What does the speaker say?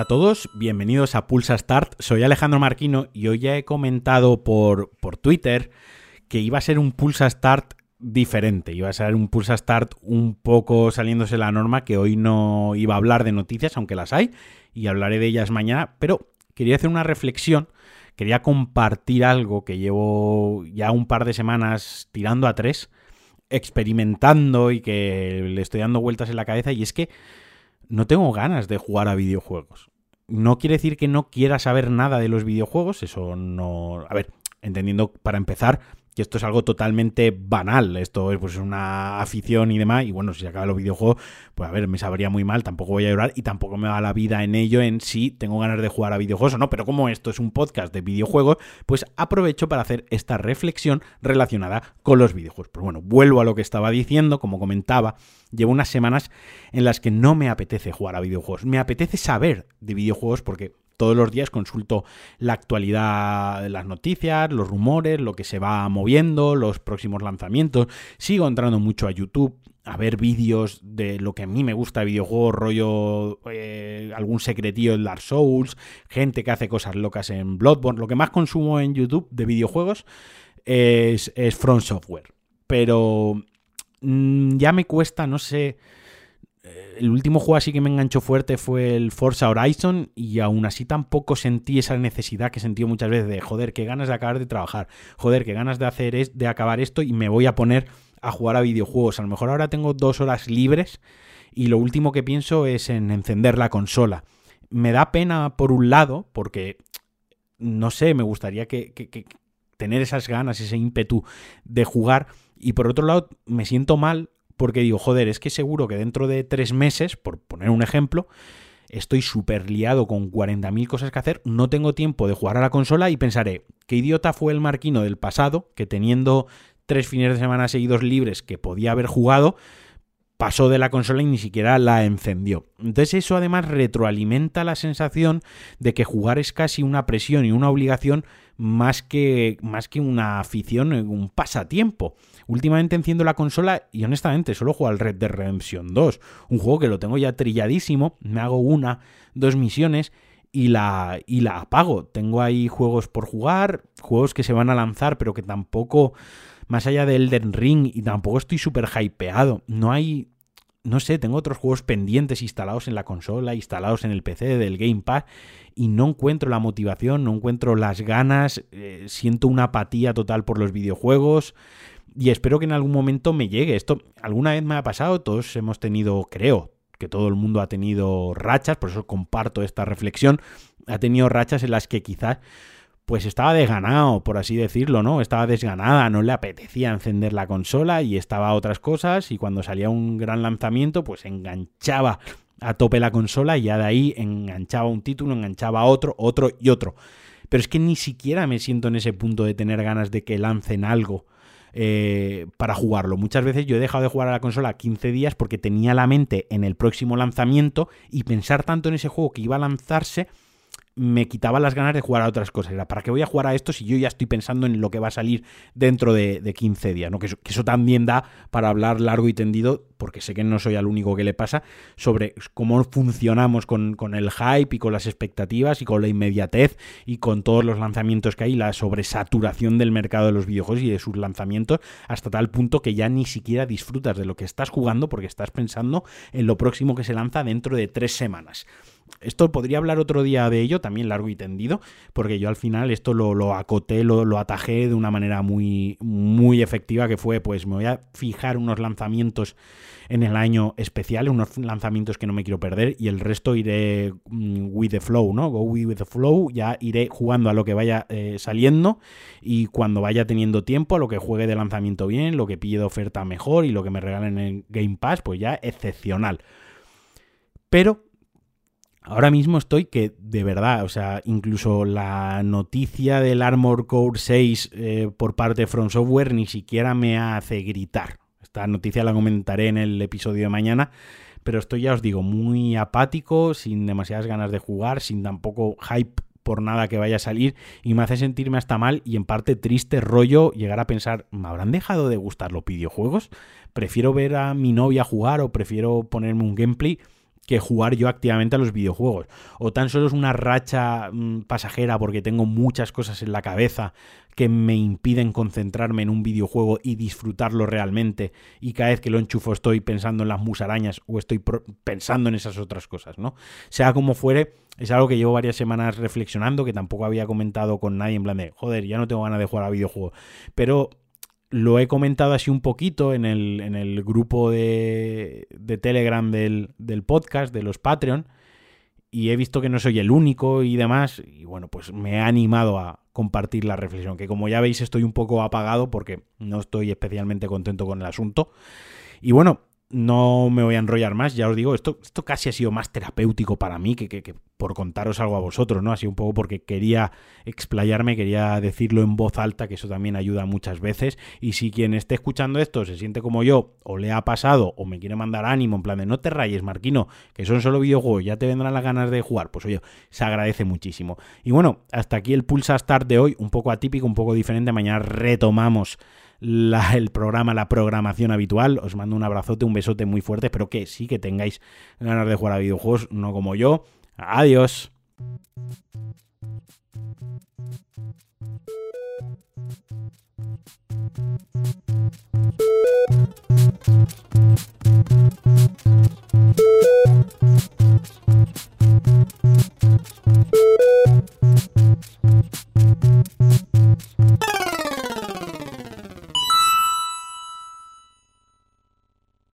Hola a todos, bienvenidos a Pulsa Start. Soy Alejandro Marquino y hoy ya he comentado por, por Twitter que iba a ser un Pulsa Start diferente. Iba a ser un Pulsa Start un poco saliéndose la norma, que hoy no iba a hablar de noticias, aunque las hay, y hablaré de ellas mañana, pero quería hacer una reflexión, quería compartir algo que llevo ya un par de semanas tirando a tres, experimentando y que le estoy dando vueltas en la cabeza, y es que no tengo ganas de jugar a videojuegos. No quiere decir que no quiera saber nada de los videojuegos, eso no... A ver, entendiendo para empezar que esto es algo totalmente banal, esto es pues una afición y demás, y bueno, si se acaba los videojuegos, pues a ver, me sabría muy mal, tampoco voy a llorar y tampoco me va la vida en ello en si tengo ganas de jugar a videojuegos o no, pero como esto es un podcast de videojuegos, pues aprovecho para hacer esta reflexión relacionada con los videojuegos. Pues bueno, vuelvo a lo que estaba diciendo, como comentaba, llevo unas semanas en las que no me apetece jugar a videojuegos, me apetece saber de videojuegos porque todos los días consulto la actualidad las noticias, los rumores, lo que se va moviendo, los próximos lanzamientos. Sigo entrando mucho a YouTube a ver vídeos de lo que a mí me gusta de videojuegos, rollo eh, algún secretillo en Dark Souls, gente que hace cosas locas en Bloodborne. Lo que más consumo en YouTube de videojuegos es, es From Software. Pero mm, ya me cuesta, no sé el último juego así que me enganchó fuerte fue el Forza Horizon y aún así tampoco sentí esa necesidad que sentí muchas veces de joder, qué ganas de acabar de trabajar, joder, qué ganas de hacer es de acabar esto y me voy a poner a jugar a videojuegos. A lo mejor ahora tengo dos horas libres y lo último que pienso es en encender la consola. Me da pena por un lado porque no sé, me gustaría que, que tener esas ganas, ese ímpetu de jugar y por otro lado me siento mal porque digo, joder, es que seguro que dentro de tres meses, por poner un ejemplo, estoy súper liado con 40.000 cosas que hacer, no tengo tiempo de jugar a la consola y pensaré, qué idiota fue el Marquino del pasado, que teniendo tres fines de semana seguidos libres que podía haber jugado, pasó de la consola y ni siquiera la encendió. Entonces eso además retroalimenta la sensación de que jugar es casi una presión y una obligación más que, más que una afición, un pasatiempo. Últimamente enciendo la consola y honestamente solo juego al Red Dead Redemption 2, un juego que lo tengo ya trilladísimo, me hago una, dos misiones y la, y la apago. Tengo ahí juegos por jugar, juegos que se van a lanzar pero que tampoco, más allá del Elden Ring, y tampoco estoy súper hypeado. No hay no sé, tengo otros juegos pendientes instalados en la consola, instalados en el PC del Game Pass y no encuentro la motivación, no encuentro las ganas, eh, siento una apatía total por los videojuegos y espero que en algún momento me llegue. Esto alguna vez me ha pasado, todos hemos tenido, creo, que todo el mundo ha tenido rachas, por eso comparto esta reflexión, ha tenido rachas en las que quizás pues estaba desganado, por así decirlo, ¿no? Estaba desganada, no le apetecía encender la consola y estaba a otras cosas y cuando salía un gran lanzamiento pues enganchaba a tope la consola y ya de ahí enganchaba un título, enganchaba otro, otro y otro. Pero es que ni siquiera me siento en ese punto de tener ganas de que lancen algo eh, para jugarlo. Muchas veces yo he dejado de jugar a la consola 15 días porque tenía la mente en el próximo lanzamiento y pensar tanto en ese juego que iba a lanzarse me quitaba las ganas de jugar a otras cosas. Era, ¿para qué voy a jugar a esto si yo ya estoy pensando en lo que va a salir dentro de, 15 días? ¿no? Que, eso, también da para hablar largo y tendido, porque sé que no soy el único que le pasa, sobre cómo funcionamos con, con, el hype y con las expectativas y con la inmediatez y con todos los lanzamientos que hay, la sobresaturación del mercado de los videojuegos y de sus lanzamientos, hasta tal punto que ya ni siquiera disfrutas de lo que estás jugando porque estás pensando en lo próximo que se lanza dentro de tres semanas. Esto podría hablar otro día de ello, también largo y tendido, porque yo al final esto lo, acoté, lo, lo, atajé de una manera muy, muy efectiva, que fue, pues me voy a fijar unos lanzamientos en el año especial, unos lanzamientos que no me quiero perder, y el resto iré mm, with the flow, ¿no? Go with the flow, ya iré jugando a lo que vaya eh, saliendo, y cuando vaya teniendo tiempo, a lo que juegue de lanzamiento bien, lo que pille de oferta mejor, y lo que me regalen en Game Pass, pues ya excepcional. Pero Ahora mismo estoy que, de verdad, o sea, incluso la noticia del Armor Core 6 eh, por parte de From Software ni siquiera me hace gritar. Esta noticia la comentaré en el episodio de mañana, pero estoy, ya os digo, muy apático, sin demasiadas ganas de jugar, sin tampoco hype por nada que vaya a salir y me hace sentirme hasta mal y en parte triste rollo llegar a pensar, ¿me habrán dejado de gustar los videojuegos? Prefiero ver a mi novia jugar o prefiero ponerme un gameplay que jugar yo activamente a los videojuegos. O tan solo es una racha mm, pasajera porque tengo muchas cosas en la cabeza que me impiden concentrarme en un videojuego y disfrutarlo realmente. Y cada vez que lo enchufo estoy pensando en las musarañas o estoy pensando en esas otras cosas, ¿no? Sea como fuere, es algo que llevo varias semanas reflexionando, que tampoco había comentado con nadie en plan de, joder, ya no tengo ganas de jugar a videojuegos. Pero lo he comentado así un poquito en el, en el grupo de, de Telegram del, del, podcast, de los Patreon, y he visto que no soy el único y demás, y bueno, pues me he animado a compartir la reflexión, que como ya veis estoy un poco apagado porque no estoy especialmente contento con el asunto. Y bueno, no me voy a enrollar más, ya os digo, esto, esto casi ha sido más terapéutico para mí que, que, por contaros algo a vosotros, ¿no? Así un poco porque quería explayarme, quería decirlo en voz alta, que eso también ayuda muchas veces. Y si quien esté escuchando esto se siente como yo, o le ha pasado, o me quiere mandar ánimo, en plan de no te rayes, Marquino, que son solo videojuegos, ya te vendrán las ganas de jugar, pues oye, se agradece muchísimo. Y bueno, hasta aquí el Pulsa Start de hoy, un poco atípico, un poco diferente. Mañana retomamos el programa, la programación habitual. Os mando un abrazote, un besote muy fuerte. Espero que sí que tengáis ganas de jugar a videojuegos, no como yo. Adiós.